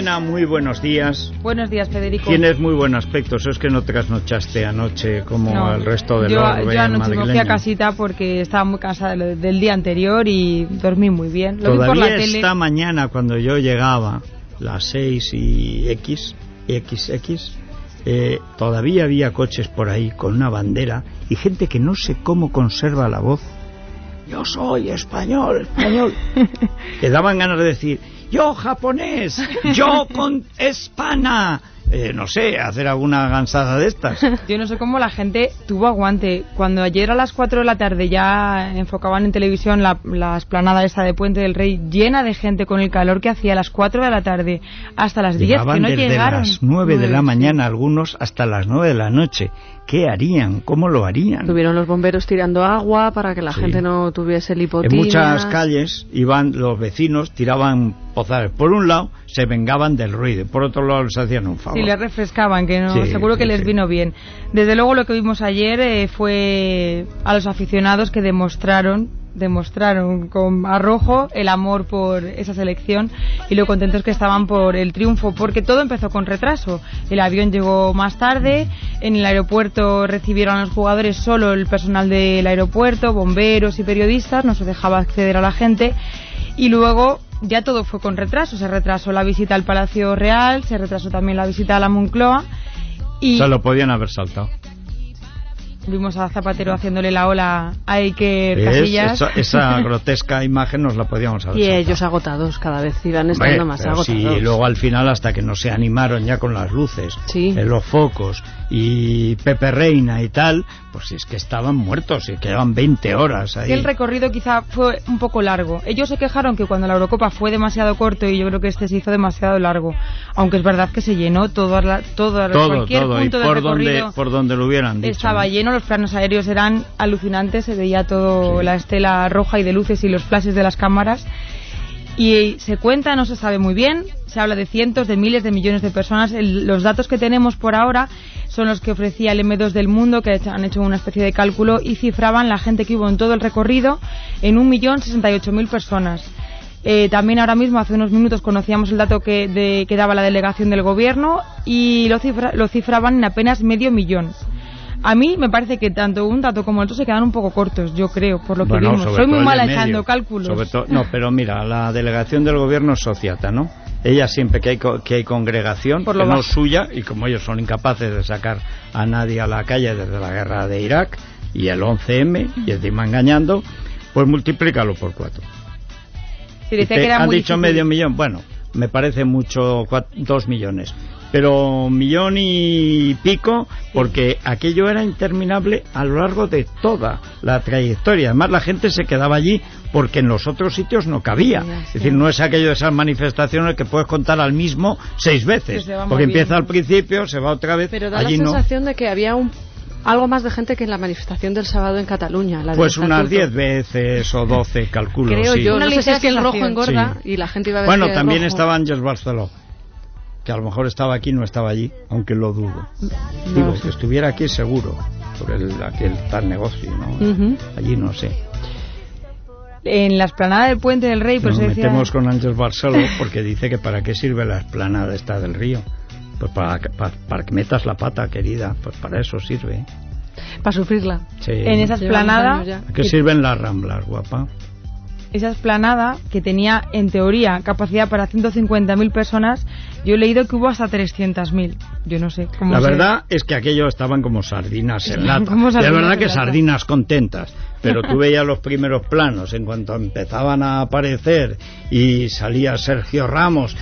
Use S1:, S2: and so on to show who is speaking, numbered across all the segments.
S1: My
S2: Lorena, muy buenos días.
S3: Buenos días, Federico.
S2: Tienes muy buen aspecto, eso es que no trasnochaste anoche como
S3: No,
S2: el resto del
S3: yo,
S2: orbe
S3: yo anoche me fui a casita porque estaba muy cansada de del día anterior y dormí muy bien. Lo vi por
S2: Todavía
S3: tele.
S2: esta mañana cuando yo llegaba, las 6 y X, XX, eh, todavía había coches por ahí con una bandera y gente que no sé cómo conserva la voz. Yo soy español, español. que daban ganas de decir, yo japonés, yo con hispana. Eh, no sé, hacer alguna gansada de estas.
S3: Yo no sé cómo la gente tuvo aguante. Cuando ayer a las 4 de la tarde ya enfocaban en televisión la, la esplanada esa de Puente del Rey llena de gente con el calor que hacía a las 4 de la tarde hasta las 10 que
S2: Llegaban
S3: no
S2: desde
S3: llegaron.
S2: las 9 de la mañana algunos hasta las 9 de la noche. ¿Qué harían? ¿Cómo lo harían?
S4: Tuvieron los bomberos tirando agua para que la
S2: Sí.
S4: gente no tuviese
S2: En
S4: lipotimia.
S2: muchas calles iban los vecinos, tiraban Por un lado, se vengaban del ruido. Por otro lado, les hacían un favor.
S3: Sí, les refrescaban, que no,
S2: Sí,
S3: seguro que
S2: sí,
S3: les vino bien. Desde luego lo que vimos ayer eh, fue a los aficionados que demostraron demostraron con arrojo el amor por esa selección y lo contentos que estaban por el triunfo, porque todo empezó con retraso. El avión llegó más tarde, en el aeropuerto recibieron a los jugadores solo el personal del aeropuerto, bomberos y periodistas, no se dejaba acceder a la gente y luego ya todo fue con retraso. Se retrasó la visita al Palacio Real, se retrasó también la visita a la Moncloa y
S2: Se lo podían haber saltado.
S3: Vimos a Zapatero haciéndole la ola a Iker
S2: ¿Ves?
S3: Casillas.
S2: Esa, esa grotesca imagen nos la podíamos haber
S4: Y
S2: saltado.
S4: ellos agotados, cada vez iban estando
S2: Hombre,
S4: más agotados.
S2: sí, y luego al final hasta que no se animaron ya con las luces,
S4: Sí.
S2: en los focos y Pepe Reina y tal, pues es que estaban muertos y quedaban 20 horas ahí.
S3: El recorrido quizá fue un poco largo. Ellos se quejaron que cuando la Eurocopa fue demasiado corto y yo creo que este se hizo demasiado largo. Aunque es verdad que se llenó todo, la, todo,
S2: todo,
S3: cualquier
S2: todo, y
S3: punto del
S2: por donde,
S3: recorrido.
S2: por donde lo hubieran dicho.
S3: Estaba
S2: ¿no?
S3: lleno, los planos aéreos eran alucinantes, se veía todo
S2: Sí.
S3: la estela roja y de luces y los flashes de las cámaras. Y se cuenta, no se sabe muy bien, se habla de cientos, de miles, de millones de personas. El- los datos que tenemos por ahora son los que ofrecía el M2 del mundo, que han hecho una especie de cálculo y cifraban la gente que hubo en todo el recorrido en 1.068.000 personas. Eh, también ahora mismo, hace unos minutos, conocíamos el dato que, de- que daba la delegación del gobierno y lo, cifra- lo cifraban en apenas medio millón. A mí me parece que tanto un dato como el otro se quedan un poco cortos, yo creo, por lo que
S2: Bueno,
S3: vimos. Soy muy mala echando cálculos.
S2: Sobre todo- no, pero mira, la delegación del gobierno es sociata, ¿no? Ella siempre que hay, co- que hay congregación,
S3: Por
S2: que
S3: lo
S2: no es suya, y como ellos son incapaces de sacar a nadie a la calle desde la guerra de Irak y el 11M, y encima engañando, pues multiplícalo por cuatro. Y te
S3: que era
S2: han
S3: muy
S2: dicho
S3: difícil.
S2: medio millón, bueno, me parece mucho, dos millones. Pero millón y pico, porque aquello era interminable a lo largo de toda la trayectoria. Además, la gente se quedaba allí porque en los otros sitios no cabía.
S4: Sí,
S2: Es decir, no es aquello de esas manifestaciones que puedes contar al mismo seis veces.
S3: Se
S2: Porque empieza al principio, se va otra vez.
S4: Pero da
S2: allí
S4: la
S2: no.
S4: sensación de que había un, algo más de gente que en la manifestación del sábado en Cataluña. La
S2: Pues unas
S4: estatuto.
S2: 10 veces o 12, calculo.
S4: Creo
S2: sí.
S4: yo.
S3: Una
S4: no sé si es que el rojo engorda
S2: Sí.
S4: y la gente iba a ver
S2: Bueno, también
S4: rojo.
S2: estaba Ángel Barceló, que a lo mejor estaba aquí, no estaba allí, aunque lo dudo. Digo, que estuviera aquí seguro, por el, aquel tal negocio, ¿no?
S4: Ujú.
S2: Allí no sé.
S3: En la esplanada del Puente del Rey, pues
S2: Nos
S3: decía...
S2: metemos con Ángel Barceló porque dice que para qué sirve la esplanada esta del río. Pues para, que- para, para que metas la pata, querida, pues para eso sirve.
S4: Para sufrirla.
S2: Sí.
S3: En esa esplanada.
S2: ¿A qué sirven las ramblas, guapa?
S3: esa esplanada que tenía en teoría capacidad para 150.000 personas, yo he leído que hubo hasta 300.000. Yo no sé cómo
S2: La
S3: se-
S2: verdad es que aquello estaban como sardinas en lata. Y
S3: sardinas
S2: es verdad
S3: en
S2: que
S3: lata.
S2: sardinas contentas. Pero tú veías los primeros planos en cuanto empezaban a aparecer y salía Sergio Ramos.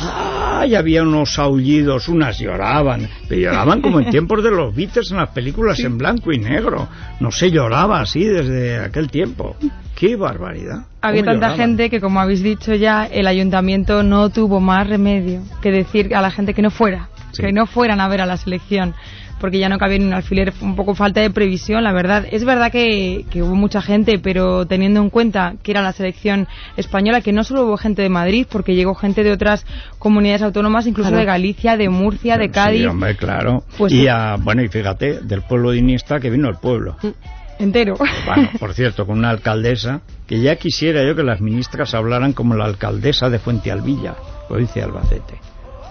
S2: ¡Ay! Había unos aullidos, unas lloraban. Pero lloraban como en tiempos de los Beatles en las películas en blanco y negro. No se lloraba así desde aquel tiempo. ¡Qué barbaridad!
S3: Había
S2: ¿Cómo
S3: tanta gente que, como habéis dicho ya, el ayuntamiento no tuvo más remedio que decir a la gente que no fuera,
S2: Sí.
S3: que no fueran a ver a la selección, porque ya no cabía ni un alfiler, un poco falta de previsión, la verdad. Es verdad que, que hubo mucha gente, pero teniendo en cuenta que era la selección española, que no solo hubo gente de Madrid, porque llegó gente de otras comunidades autónomas, incluso de Galicia, de Murcia, de
S2: Sí,
S3: Cádiz,
S2: hombre, claro.
S3: Pues
S2: y
S3: sí.
S2: a- bueno, y fíjate, del pueblo de Iniesta que vino el pueblo.
S3: Entero.
S2: Bueno, por cierto, con una alcaldesa que ya quisiera yo que las ministras hablaran como la alcaldesa de Fuente Alvilla, provincia de Albacete.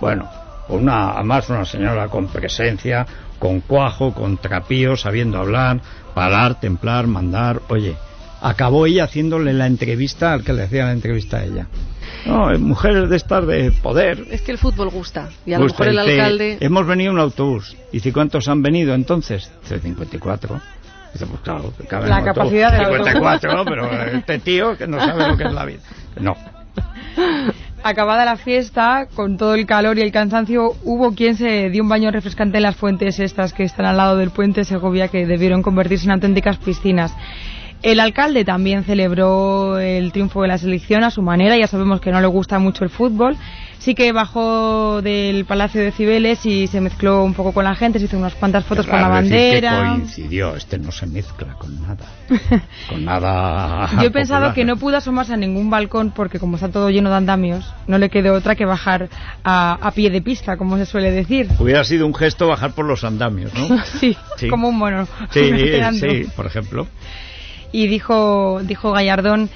S2: Bueno, una, además una señora con presencia, con cuajo, con trapío, sabiendo hablar, parar, templar, mandar. Oye, acabó ella haciéndole la entrevista al que le hacía la entrevista a ella. No, mujeres de estas de poder.
S4: Es que el fútbol gusta. Y a lo mejor el
S2: dice,
S4: alcalde.
S2: Hemos venido en un autobús. Dice, ¿cuántos han venido entonces? Dice, 54. Claro,
S3: La capacidad del
S2: 54, ¿no? Pero este tío que no sabe lo que es la vida. No.
S3: Acabada la fiesta, con todo el calor y el cansancio, hubo quien se dio un baño refrescante en las fuentes estas que están al lado del puente Segovia, que debieron convertirse en auténticas piscinas. El alcalde también celebró el triunfo de la selección a su manera, ya sabemos que no le gusta mucho el fútbol. Sí que bajó del Palacio de Cibeles y se mezcló un poco con la gente, se hizo unas cuantas fotos con la
S2: decir que
S3: bandera.
S2: coincidió. Este no se mezcla con nada. Con nada.
S3: Yo he pensado
S2: popular.
S3: que no pudo asomarse a ningún balcón porque como está todo lleno de andamios, no le quedó otra que bajar a, a pie de pista, como se suele decir.
S2: Hubiera sido un gesto bajar por los andamios, ¿no?
S3: Sí,
S2: Sí.
S3: como un mono.
S2: Sí, sí, por ejemplo.
S3: Y dijo, dijo Gallardón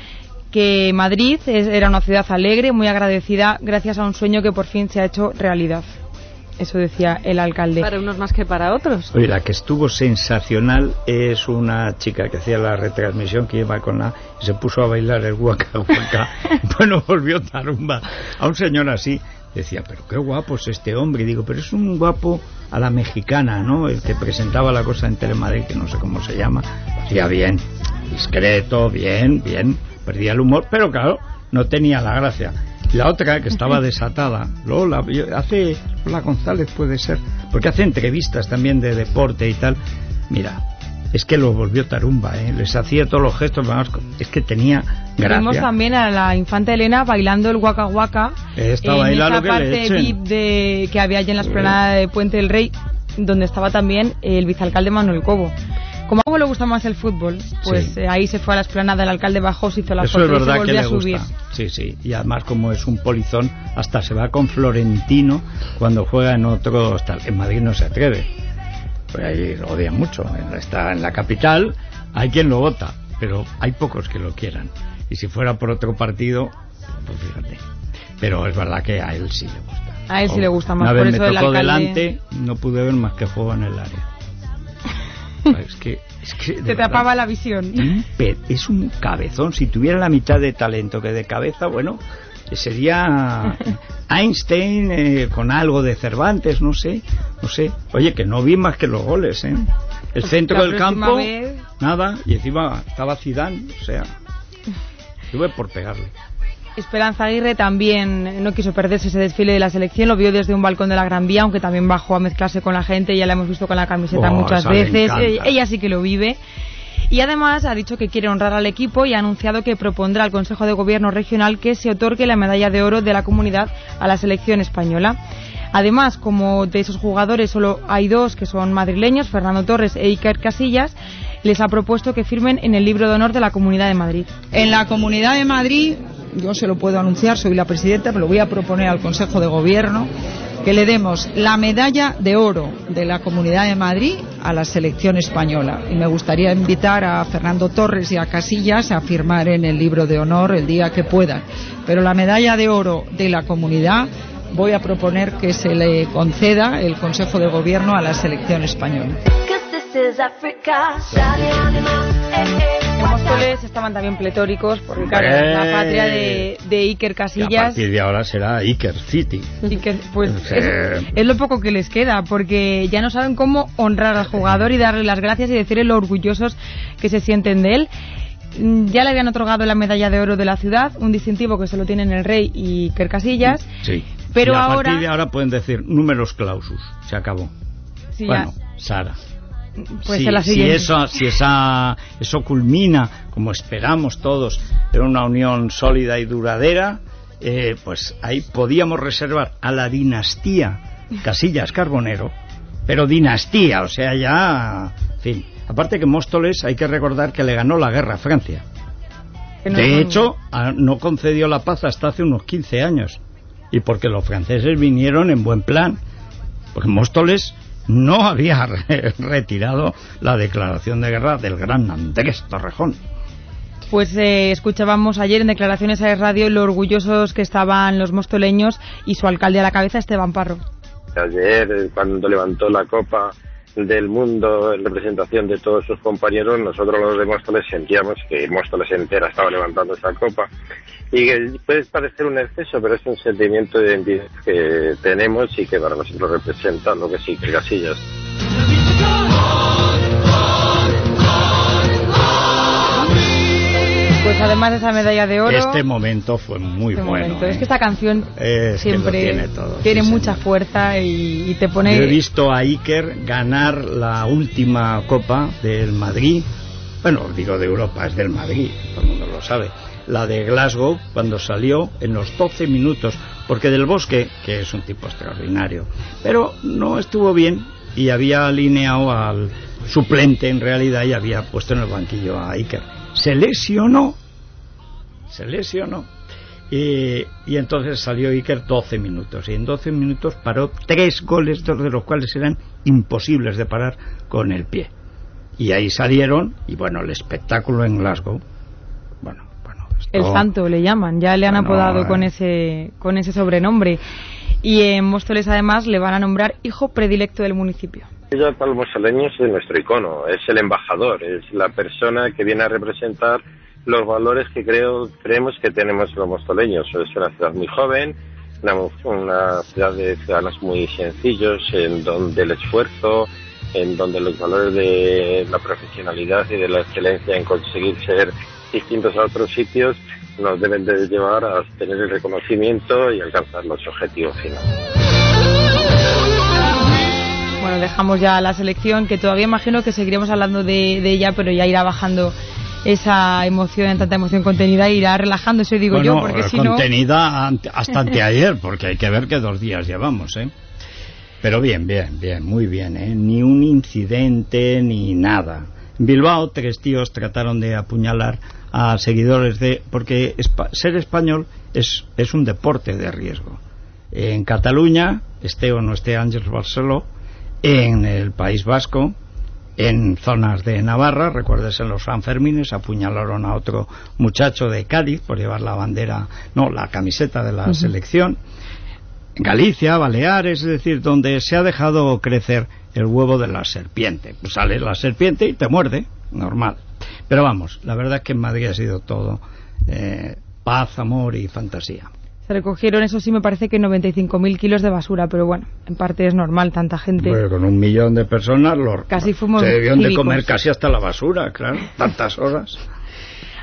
S3: que Madrid es- era una ciudad alegre, muy agradecida, gracias a un sueño que por fin se ha hecho realidad. Eso decía el alcalde.
S4: Para unos más que para otros.
S2: Oye, la que estuvo sensacional es una chica que hacía la retransmisión que iba con la y se puso a bailar el guaca guaca. bueno, volvió tarumba a un señor así. Decía, pero qué guapo es este hombre. Y digo, pero es un guapo a la mexicana, ¿no? El que presentaba la cosa en Telemadrid, que no sé cómo se llama. Hacía bien, discreto, bien, bien. Perdía el humor, pero claro, no tenía la gracia. La otra que estaba desatada, Lola, hace Lola González puede ser, porque hace entrevistas también de deporte y tal. Mira, es que lo volvió tarumba, ¿eh? les hacía todos los gestos, además, es que tenía
S3: Vimos
S2: gracia.
S3: también a la infanta Elena bailando el Waka Waka
S2: Esta
S3: en
S2: baila
S3: esa
S2: lo que
S3: parte. VIP de, que había allí en la esplanada de Puente del Rey, donde estaba también el vicealcalde Manuel Cobo. Como a Cobo le gusta más el fútbol, pues
S2: Sí.
S3: eh, ahí se fue a la esplanada, el alcalde bajó, se hizo la
S2: Eso
S3: foto
S2: es
S3: y se
S2: verdad que
S3: volvió
S2: le
S3: a subir.
S2: gusta. Sí, sí. Y además, como es un polizón, hasta se va con Florentino cuando juega en otro. En Madrid no se atreve. Pues ahí lo odian mucho. Está en la capital, hay quien lo vota, pero hay pocos que lo quieran. Y si fuera por otro partido, pues fíjate. Pero es verdad que a él sí le gusta.
S3: A él sí le gusta más,
S2: Una
S3: por
S2: vez
S3: eso
S2: me
S3: el
S2: tocó
S3: alcalde-
S2: delante, no pude ver más que juego en el área. Es que. Es que verdad,
S3: tapaba la visión.
S2: es un cabezón. Si tuviera la mitad de talento que de cabeza, bueno, sería Einstein eh, con algo de Cervantes, no sé, no sé. Oye, que no vi más que los goles, ¿eh? El centro
S3: la
S2: del campo,
S3: vez-
S2: nada, y encima estaba Zidane, o sea, tuve por pegarle.
S3: Esperanza Aguirre también no quiso perderse ese desfile de la selección, lo vio desde un balcón de la Gran Vía, aunque también bajó a mezclarse con la gente, ya la hemos visto con la camiseta
S2: Oh,
S3: muchas veces, ella, ella sí que lo vive. Y además ha dicho que quiere honrar al equipo y ha anunciado que propondrá al Consejo de Gobierno Regional que se otorgue la medalla de oro de la comunidad a la selección española. Además, como de esos jugadores solo hay dos que son madrileños, Fernando Torres e Iker Casillas, les ha propuesto que firmen en el libro de honor de la Comunidad de Madrid.
S5: En la Comunidad de Madrid, yo se lo puedo anunciar, soy la presidenta, me lo voy a proponer al Consejo de Gobierno, que le demos la medalla de oro de la Comunidad de Madrid a la selección española. Y me gustaría invitar a Fernando Torres y a Casillas a firmar en el libro de honor el día que puedan. Pero la medalla de oro de la comunidad voy a proponer que se le conceda el Consejo de Gobierno a la selección española.
S3: Móstoles estaban también pletóricos, porque claro, es la
S2: ¡Eh!
S3: patria de, de Iker
S2: Y a
S3: Casillas.
S2: partir de ahora será Iker City.
S3: Iker, pues es, es lo poco que les queda, porque ya no saben cómo honrar al jugador y darle las gracias y decirle lo orgullosos que se sienten de él. Mm, Ya le habían otorgado la medalla de oro de la ciudad, un distintivo que solo tienen el rey y Iker Casillas.
S2: Sí.
S3: Pero
S2: y a
S3: ahora-
S2: partir de ahora pueden decir números clausus. Se acabó.
S3: Sí,
S2: bueno,
S3: ya-
S2: Sara.
S3: Pues
S2: si,
S3: la
S2: eso, si esa, eso culmina, como esperamos todos, en una unión sólida y duradera, eh, pues ahí podíamos reservar a la dinastía Casillas Carbonero, pero dinastía, o sea, ya, en fin. Aparte que Móstoles hay que recordar que le ganó la guerra a Francia.
S3: No
S2: De hecho, a- no concedió la paz hasta hace unos 15 años. Y porque los franceses vinieron en buen plan. Porque Móstoles no había re- retirado la declaración de guerra del gran Andrés Torrejón.
S3: Pues eh, escuchábamos ayer en declaraciones a radio lo orgullosos que estaban los mostoleños y su alcalde a la cabeza, Esteban Parro.
S6: Ayer, eh, cuando levantó la Copa del Mundo en representación de todos sus compañeros, nosotros los de Móstoles sentíamos que Móstoles entera estaba levantando esa copa y que puede parecer un exceso, pero es un sentimiento de identidad que tenemos y que para nosotros representa lo que sí, que Casillas.
S3: De esa medalla de oro,
S2: Este momento fue muy
S3: este
S2: bueno. ¿eh?
S3: es que esta canción
S2: Es
S3: siempre
S2: tiene todo,
S3: tiene
S2: sí,
S3: mucha
S2: señor.
S3: fuerza y, y te pone...
S2: Yo he visto a Iker ganar la última copa del Madrid. Bueno, digo de Europa, es del Madrid, todo el mundo lo sabe. La de Glasgow, cuando salió en los 12 minutos, porque del Bosque, que es un tipo extraordinario, pero no estuvo bien y había alineado al suplente en realidad y había puesto en el banquillo a Iker. Se lesionó, se lesionó. Y, y entonces salió Iker 12 minutos. Y en 12 minutos paró tres goles, dos de los cuales eran imposibles de parar con el pie. Y ahí salieron, y bueno, el espectáculo en Glasgow. Bueno, bueno. esto-
S3: El santo le llaman, ya le han
S2: Bueno,
S3: apodado
S2: eh.
S3: con ese con ese sobrenombre. Y en Móstoles además le van a nombrar hijo predilecto del municipio.
S6: Los mostoleños es nuestro icono, es el embajador, es la persona que viene a representar los valores que creo creemos que tenemos los mostoleños. Es una ciudad muy joven, una, una ciudad de ciudadanos muy sencillos, en donde el esfuerzo, en donde los valores de la profesionalidad y de la excelencia en conseguir ser distintos a otros sitios nos deben de llevar a tener el reconocimiento y alcanzar los objetivos finales.
S3: Bueno, dejamos ya la selección, que todavía imagino que seguiremos hablando de, de ella, pero ya irá bajando esa emoción, tanta emoción contenida, irá relajándose, digo
S2: Bueno,
S3: yo, porque
S2: eh,
S3: si no...
S2: contenida hasta anteayer, porque hay que ver que dos días llevamos, ¿eh? Pero bien, bien, bien, muy bien, ¿eh? Ni un incidente ni nada. En Bilbao, tres tíos trataron de apuñalar a seguidores de... Porque ser español es, es un deporte de riesgo. En Cataluña, esté o no esté Ángel Barceló, en el País Vasco, en zonas de Navarra, recuérdese en los Sanfermines, apuñalaron a otro muchacho de Cádiz por llevar la bandera, no, la camiseta de la selección. Galicia, Baleares, es decir, donde se ha dejado crecer el huevo de la serpiente. Pues sale la serpiente y te muerde, normal. Pero vamos, la verdad es que en Madrid ha sido todo eh, paz, amor y fantasía.
S3: Se recogieron, eso sí, me parece que 95.000 kilos de basura, pero bueno, en parte es normal, tanta gente.
S2: Con un millón de personas los,
S3: Casi fuimos
S2: se debieron de comer casi hasta la basura, claro, tantas horas.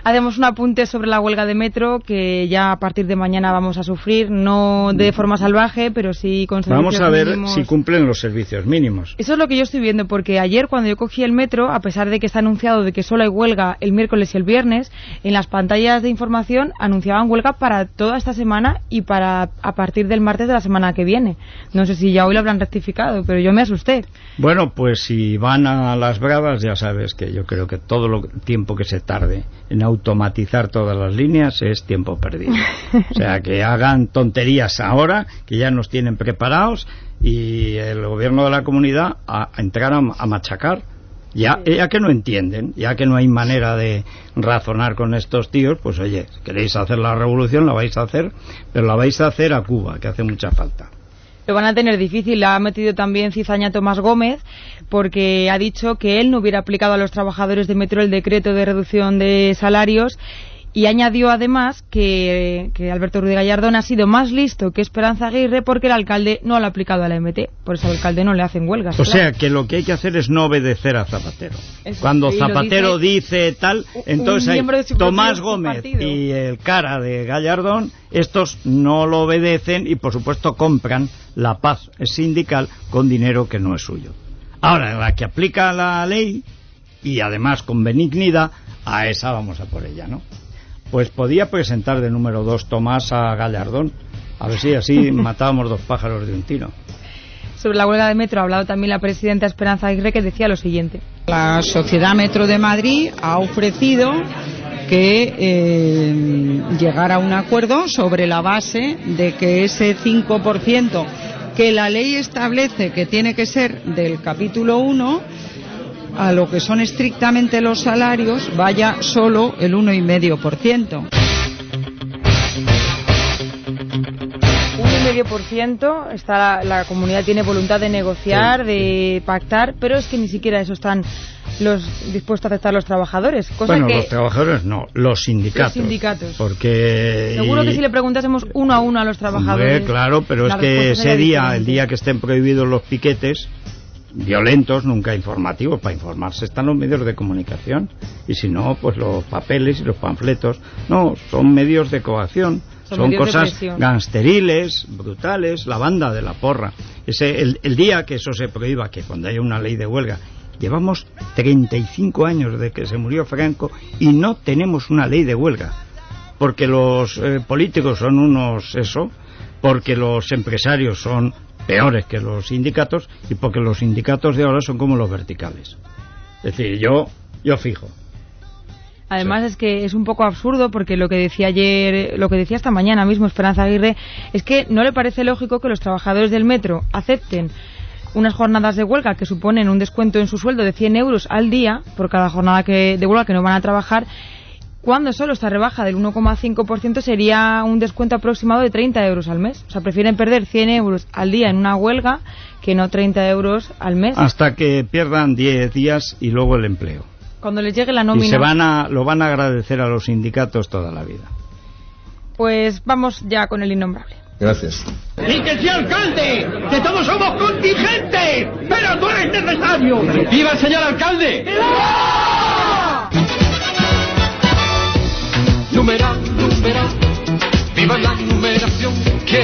S3: Hacemos un apunte sobre la huelga de metro que ya a partir de mañana vamos a sufrir, no de forma salvaje, pero sí con
S2: Vamos
S3: servicios
S2: a ver
S3: mínimos.
S2: si cumplen los servicios mínimos.
S3: Eso es lo que yo estoy viendo, porque ayer cuando yo cogí el metro, a pesar de que está anunciado de que solo hay huelga el miércoles y el viernes, en las pantallas de información anunciaban huelga para toda esta semana y para a partir del martes de la semana que viene. No sé si ya hoy lo habrán rectificado, pero yo me asusté.
S2: Bueno, pues si van a las bravas, ya sabes que yo creo que todo el tiempo que se tarde en automatizar todas las líneas es tiempo perdido. O sea, que hagan tonterías ahora, que ya nos tienen preparados, y el gobierno de la comunidad a, a entrar a, a machacar. Ya, ya que no entienden, ya que no hay manera de razonar con estos tíos, pues oye, si queréis hacer la revolución, la vais a hacer, pero la vais a hacer a Cuba, que hace mucha falta.
S3: Lo van a tener difícil. Ha metido también cizaña Tomás Gómez porque ha dicho que él no hubiera aplicado a los trabajadores de Metro el decreto de reducción de salarios y añadió además que, que Alberto Ruiz Gallardón ha sido más listo que Esperanza Aguirre porque el alcalde no lo ha aplicado a la MT. Por eso al alcalde no le hacen huelgas.
S2: O
S3: claro.
S2: sea, que lo que hay que hacer es no obedecer a Zapatero.
S3: Eso,
S2: Cuando Zapatero dice, tal,
S3: un
S2: entonces hay Tomás Gómez y el cara de Gallardón, estos no lo obedecen y por supuesto compran la paz sindical con dinero que no es suyo. Ahora, la que aplica la ley y además con benignidad, a esa vamos a por ella, ¿no? Pues podía presentar de número dos Tomás a Gallardón, a ver si así matábamos dos pájaros de un tiro.
S3: Sobre la huelga de metro ha hablado también la presidenta Esperanza Aguirre que decía lo siguiente.
S5: La Sociedad Metro de Madrid ha ofrecido que eh, llegar a un acuerdo sobre la base de que ese 5% que la ley establece que tiene que ser del capítulo 1 a lo que son estrictamente los salarios vaya solo el 1,5%.
S3: Un y medio por ciento está la, la comunidad tiene voluntad de negociar, de pactar, pero es que ni siquiera eso están los dispuestos a aceptar los trabajadores. Cosa
S2: bueno,
S3: que
S2: los trabajadores no, los sindicatos.
S3: Los sindicatos.
S2: Porque...
S3: seguro que si le preguntásemos uno a uno a los trabajadores.
S2: Hombre, claro, pero es que ese día,
S3: diferente.
S2: el día que estén prohibidos los piquetes, violentos, nunca informativos, para informarse están los medios de comunicación. Y si no, pues los papeles y los panfletos. No, son medios de coacción.
S3: Son
S2: cosas gangsteriles, brutales, la banda de la porra. Ese, el, el día que eso se prohíba, que cuando haya una ley de huelga, llevamos 35 años de que se murió Franco y no tenemos una ley de huelga porque los eh, políticos son unos eso, porque los empresarios son peores que los sindicatos y porque los sindicatos de ahora son como los verticales. Es decir, yo yo fijo.
S3: Además es que es un poco absurdo porque lo que decía ayer, lo que decía esta mañana mismo Esperanza Aguirre, es que no le parece lógico que los trabajadores del metro acepten unas jornadas de huelga que suponen un descuento en su sueldo de 100 euros al día por cada jornada que, de huelga que no van a trabajar, cuando solo esta rebaja del 1,5% sería un descuento aproximado de 30 euros al mes. O sea, prefieren perder 100 euros al día en una huelga que no 30 euros al mes.
S2: Hasta que pierdan 10 días y luego el empleo.
S3: Cuando les llegue la
S2: Y
S3: nómina.
S2: se van a, lo van a agradecer a los sindicatos toda la vida.
S3: Pues vamos ya con el innombrable.
S7: Gracias.
S8: ¡Y que sea alcalde! ¡Que todos somos contingentes! ¡Pero no es necesario! ¡Viva el señor alcalde!
S1: Numeral, numeral, viva la numeración que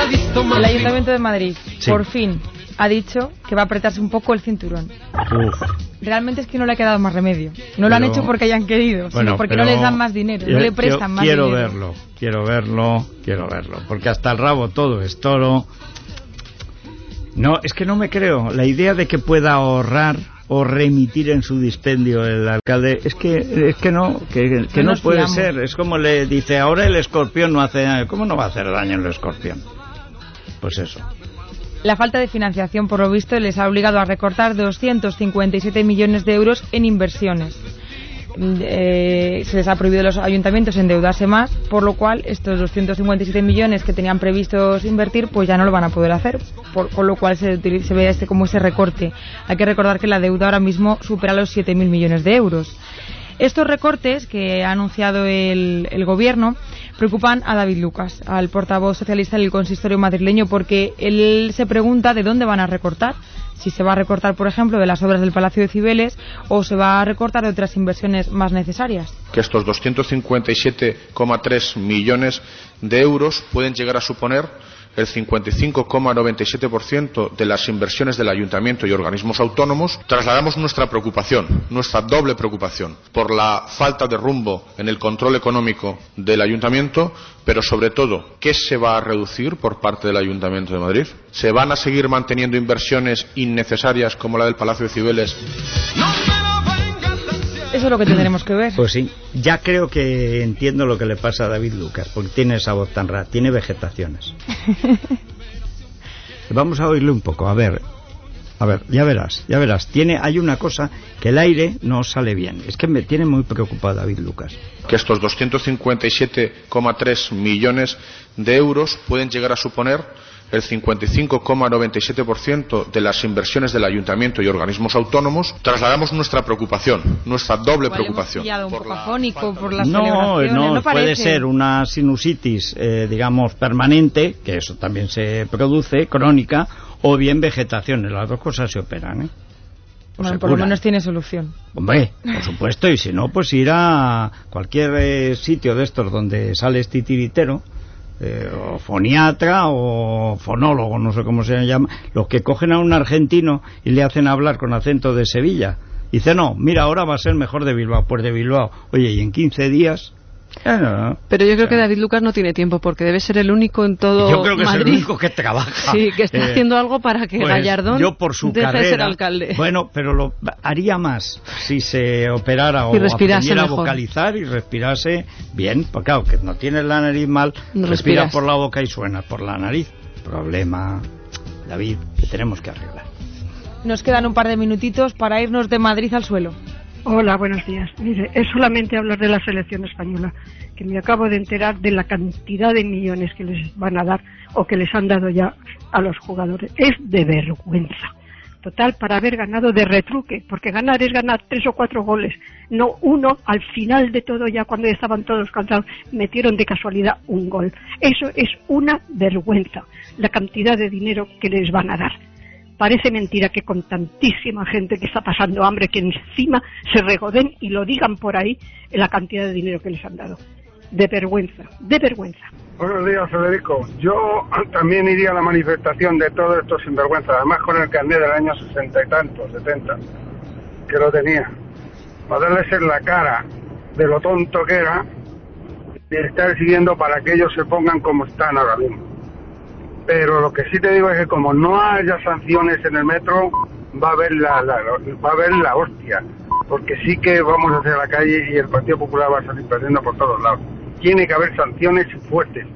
S1: ha visto
S3: El. Ayuntamiento de Madrid,
S2: Sí.
S3: por fin, ha dicho que va a apretarse un poco el cinturón.
S2: Uf.
S3: Realmente es que no le ha quedado más remedio. No lo han hecho porque hayan querido,
S2: Bueno,
S3: sino porque no les dan más dinero, no le prestan
S2: yo
S3: más
S2: quiero
S3: dinero.
S2: verlo, quiero verlo, quiero verlo, porque hasta el rabo todo es toro. No, es que no me creo. La idea de que pueda ahorrar o remitir en su dispendio el alcalde es que es que no, que, que
S3: No
S2: puede
S3: fiamos.
S2: ser. Es como le dice, ahora el escorpión no hace daño. ¿Cómo no va a hacer daño el escorpión? Pues eso.
S3: La falta de financiación, por lo visto, les ha obligado a recortar 257 millones de euros en inversiones. Mm, eh, se les ha prohibido a los ayuntamientos endeudarse más, por lo cual estos 257 millones que tenían previstos invertir, pues ya no lo van a poder hacer, por- con lo cual se, se ve este como ese recorte. Hay que recordar que la deuda ahora mismo supera los 7.000 millones de euros. Estos recortes que ha anunciado el, el gobierno preocupan a David Lucas, al portavoz socialista del consistorio madrileño, porque él se pregunta de dónde van a recortar. Si se va a recortar, por ejemplo, de las obras del Palacio de Cibeles o se va a recortar de otras inversiones más necesarias.
S7: Que estos 257,3 millones de euros pueden llegar a suponer el 55,97% de las inversiones del ayuntamiento y organismos autónomos, trasladamos nuestra preocupación, nuestra doble preocupación, por la falta de rumbo en el control económico del ayuntamiento, pero sobre todo, ¿qué se va a reducir por parte del ayuntamiento de Madrid? ¿Se van a seguir manteniendo inversiones innecesarias como la del Palacio de Cibeles
S3: Eso es lo que tendremos que ver.
S2: Pues sí, ya creo que entiendo lo que le pasa a David Lucas, porque tiene esa voz tan rara, tiene vegetaciones. Vamos a oírle un poco, a ver. A ver, ya verás, ya verás. Tiene, hay una cosa que el aire no sale bien. Es que me tiene muy preocupado David Lucas.
S7: que estos 257,3 millones de euros pueden llegar a suponer el 55,97% de las inversiones del ayuntamiento y organismos autónomos, trasladamos nuestra preocupación, nuestra doble
S3: Igual
S7: preocupación.
S3: un
S7: por
S3: poco
S7: la
S3: afónico por las
S2: No, no,
S3: no
S2: puede ser una sinusitis, eh, digamos, permanente, que eso también se produce, crónica, o bien vegetaciones. Las dos cosas se operan, ¿eh?
S3: Bueno, por lo menos tiene solución.
S2: Hombre, por supuesto, y si no, pues ir a cualquier eh, sitio de estos donde sales titiritero, eh, o foniatra o fonólogo, no sé cómo se llama, los que cogen a un argentino y le hacen hablar con acento de Sevilla. Dice, no, mira, ahora va a ser mejor de Bilbao. Pues de Bilbao. Oye, y en 15 días... no.
S4: Pero yo creo que David Lucas no tiene tiempo porque debe ser el único en todo
S2: Yo creo que es
S4: Madrid.
S2: el único que trabaja.
S4: Sí, que está
S2: Eh,
S4: haciendo algo para que
S2: pues,
S4: Gallardón
S2: yo por su
S4: deje de ser alcalde.
S2: Bueno, pero lo haría más si se operara o aprendiera a vocalizar y respirase bien, porque claro, que no tienes la nariz mal,
S4: No
S2: respira
S4: respiras.
S2: por la boca y suena por la nariz. Problema, David, que tenemos que arreglar.
S3: Nos quedan un par de minutitos para irnos de Madrid al suelo.
S9: Hola, buenos días. Mire, es solamente hablar de la selección española, que me acabo de enterar de la cantidad de millones que les van a dar o que les han dado ya a los jugadores. Es de vergüenza. Total, para haber ganado de retruque, porque ganar es ganar tres o cuatro goles, no uno al final de todo, ya cuando ya estaban todos cansados, metieron de casualidad un gol. Eso es una vergüenza, la cantidad de dinero que les van a dar. Parece mentira que con tantísima gente que está pasando hambre, que encima se regoden y lo digan por ahí en la cantidad de dinero que les han dado. De vergüenza, de vergüenza.
S10: Buenos días, Federico. Yo también iría a la manifestación de todos estos sinvergüenzas, además con el carnet del año sesenta y tantos, setenta, que lo tenía. Para darles en la cara de lo tonto que era y estar siguiendo para que ellos se pongan como están ahora mismo. Pero lo que sí te digo es que como no haya sanciones en el metro, va a haber la, la- va a haber la hostia. Porque sí que vamos hacia la calle y el Partido Popular va a salir perdiendo por todos lados. Tiene que haber sanciones fuertes,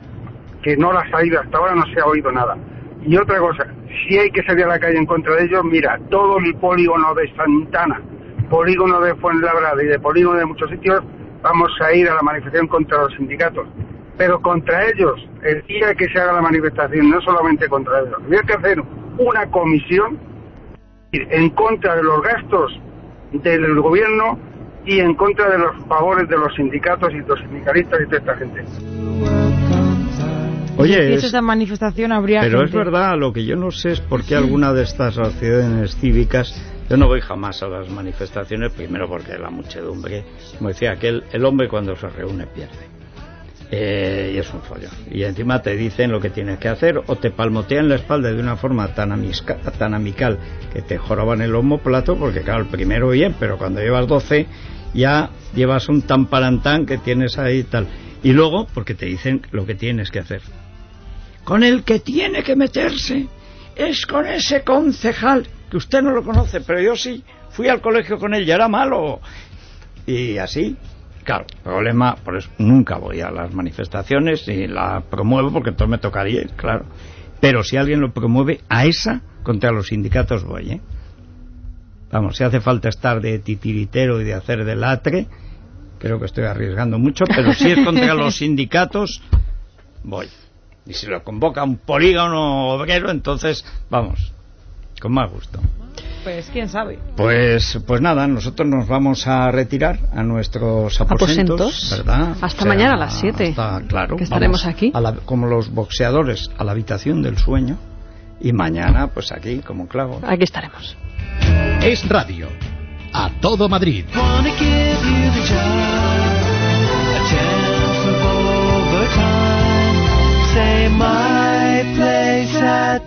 S10: que no las ha habido hasta ahora, no se ha oído nada. Y otra cosa, si hay que salir a la calle en contra de ellos, mira, todo el polígono de Santana, polígono de Fuenlabrada y de polígono de muchos sitios, vamos a ir a la manifestación contra los sindicatos. Pero contra ellos, el día que se haga la manifestación, no solamente contra ellos, habría que hacer una comisión en contra de los gastos del gobierno y en contra de los favores de los sindicatos y los sindicalistas y toda esta gente.
S2: Oye, es-
S3: esa manifestación habría
S2: Pero es verdad, lo que yo no sé es por qué alguna de estas asociaciones cívicas, yo no voy jamás a las manifestaciones, primero porque la muchedumbre, como decía aquel, el hombre cuando se reúne pierde. Eh, y es un follón. Y encima te dicen lo que tienes que hacer o te palmotean la espalda de una forma tan, amisca- tan amical que te joroban el plato porque claro, el primero bien, pero cuando llevas 12 ya llevas un tan parantán que tienes ahí y tal. Y luego, porque te dicen lo que tienes que hacer con el que tiene que meterse es con ese concejal que usted no lo conoce, pero yo sí fui al colegio con él y era malo. Y así, claro, problema, por eso nunca voy a las manifestaciones y la promuevo porque entonces me tocaría ir, claro. Pero si alguien lo promueve, a esa contra los sindicatos voy, ¿eh? Vamos, si hace falta estar de titiritero y de hacer de latre, creo que estoy arriesgando mucho, pero si es contra los sindicatos, voy. Y si lo convoca un polígono obrero, entonces, vamos, con más gusto.
S3: Pues quién sabe.
S2: Pues, pues nada, nosotros nos vamos a retirar a nuestros aposentos,
S4: Aposentos.
S2: ¿verdad?
S4: Hasta mañana a las siete,
S2: hasta- claro,
S4: que estaremos aquí.
S2: a la- como los boxeadores, a la habitación del sueño. Y mañana, pues aquí, como clavo.
S4: Aquí estaremos.
S11: Es radio. A todo Madrid.
S1: My place at.